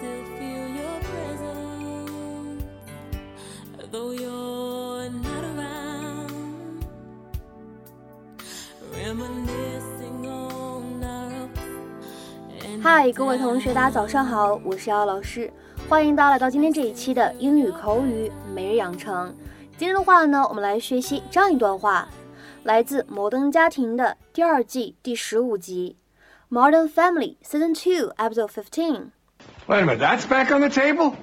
still feel your presence, though you're not around. Reminiscing on our 嗨，各位同学，大家早上好，我是姚老师，欢迎大家来到今天这一期的英语口语每日养成。今天的话呢，我们来学习这样一段话，来自《摩登家庭》的第二季第十五集，《Modern Family》Season Two Episode Fifteen。Wait a minute, that's back on the table?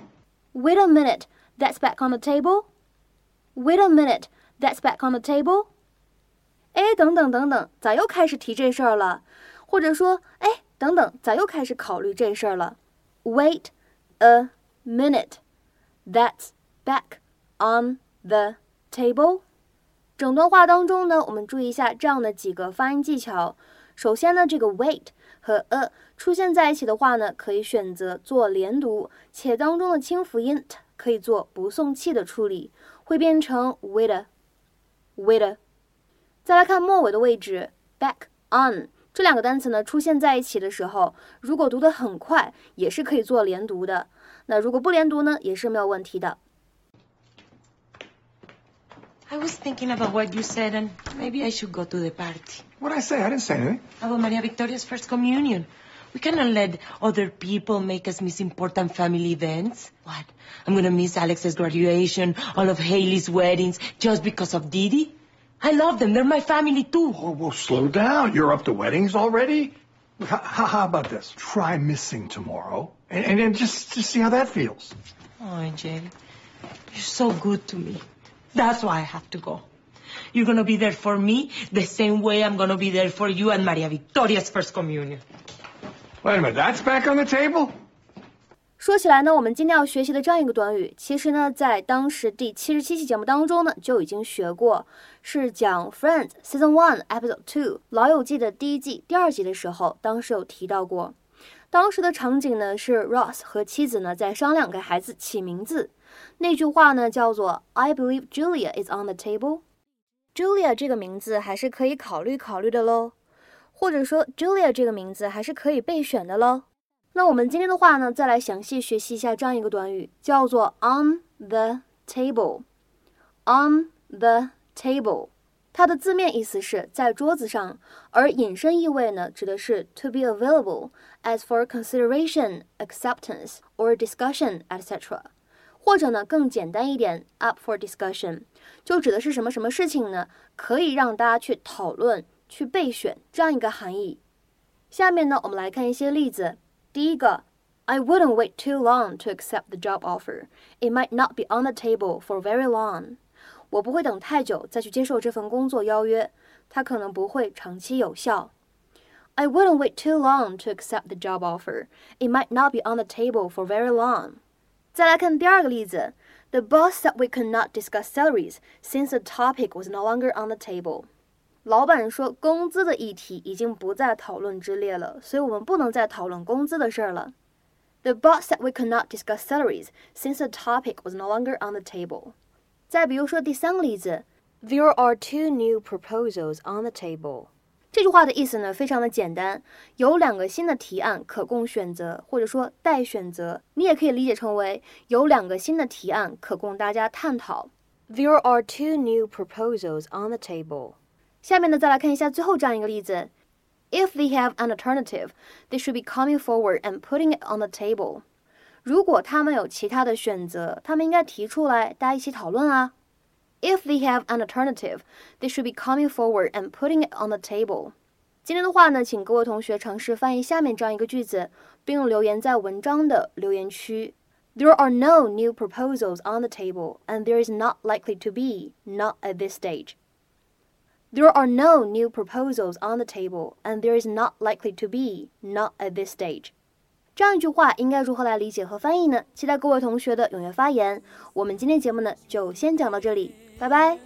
Wait a minute, that's back on the table. Wait a minute, that's back on the table. 哎，等等等等，咋又开始提这事儿了？或者说，哎，等等，咋又开始考虑这事儿了？Wait a minute, that's back on the table. 整段话当中呢，我们注意一下这样的几个发音技巧。 首先呢，这个 wait 和 a 出现在一起的话呢，可以选择做连读，且当中的清辅音 t 可以做不送气的处理，会变成 wait，wait。再来看末尾的位置，back on 这两个单词呢出现在一起的时候，如果读得很快，也是可以做连读的。那如果不连读呢，也是没有问题的。I was thinking about what you said, and maybe I should go to the party. What'd I say? I didn't say anything. About Maria Victoria's first communion. We cannot let other people make us miss important family events. What? I'm gonna miss Alex's graduation, all of Haley's weddings, just because of Didi? I love them. They're my family too. Oh, well, slow down. You're up to weddings already? How, how about this? Try missing tomorrow and, and then just, just see how that feels. Oh, Jay, you're so good to me. That's why I have to go. You're gonna be there for me the same way I'm gonna be there for you and Maria Victoria's first communion. Wait a minute, that's back on the table? 说起来呢，我们今天要学习的这样一个短语，其实呢，在当时第七十七期节目当中呢，就已经学过，是讲《Friends》Season One Episode Two《老友记》的第一季第二集的时候，当时有提到过。当时的场景呢是 Ross 和妻子呢在商量给孩子起名字，那句话呢叫做 "I believe Julia is on the table"。Julia 这个名字还是可以考虑考虑的喽，或者说 Julia 这个名字还是可以备选的喽。那我们今天的话呢，再来详细学习一下这样一个短语，叫做 on the table。on the table，它的字面意思是在桌子上，而引申意味呢，指的是 to be available as for consideration, acceptance or discussion, etc. 或者呢更简单一点，up for discussion，就指的是什么什么事情呢，可以让大家去讨论、去备选这样一个含义。下面呢，我们来看一些例子。第一个，I wouldn't wait too long to accept the job offer. It might not be on the table for very long. 我不会等太久再去接受这份工作邀约，它可能不会长期有效。I wouldn't wait too long to accept the job offer. It might not be on the table for very long. 再来看第二个例子，The boss said we could not discuss salaries since the topic was no longer on the table. 老板说工资的议题已经不在讨论之列了，所以我们不能再讨论工资的事儿了。The boss said we could not discuss salaries since the topic was no longer on the table. 再比如说第三个例子，There are two new proposals on the table. 这句话的意思呢，非常的简单，有两个新的提案可供选择，或者说待选择。你也可以理解成为有两个新的提案可供大家探讨。There are two new proposals on the table. 下面呢，再来看一下最后这样一个例子：If they have an alternative, they should be coming forward and putting it on the table. 如果他们有其他的选择，他们应该提出来，大家一起讨论啊。If they have an alternative, they should be coming forward and putting it on the table. 今天的话呢，请各位同学尝试翻译下面这样一个句子，并留言在文章的留言区。There are no new proposals on the table, and there is not likely to be, not at this stage. There are no new proposals on the table, and there is not likely to be, not at this stage. 这样一句话应该如何来理解和翻译呢？期待各位同学的踊跃发言。我们今天节目呢就先讲到这里，拜拜。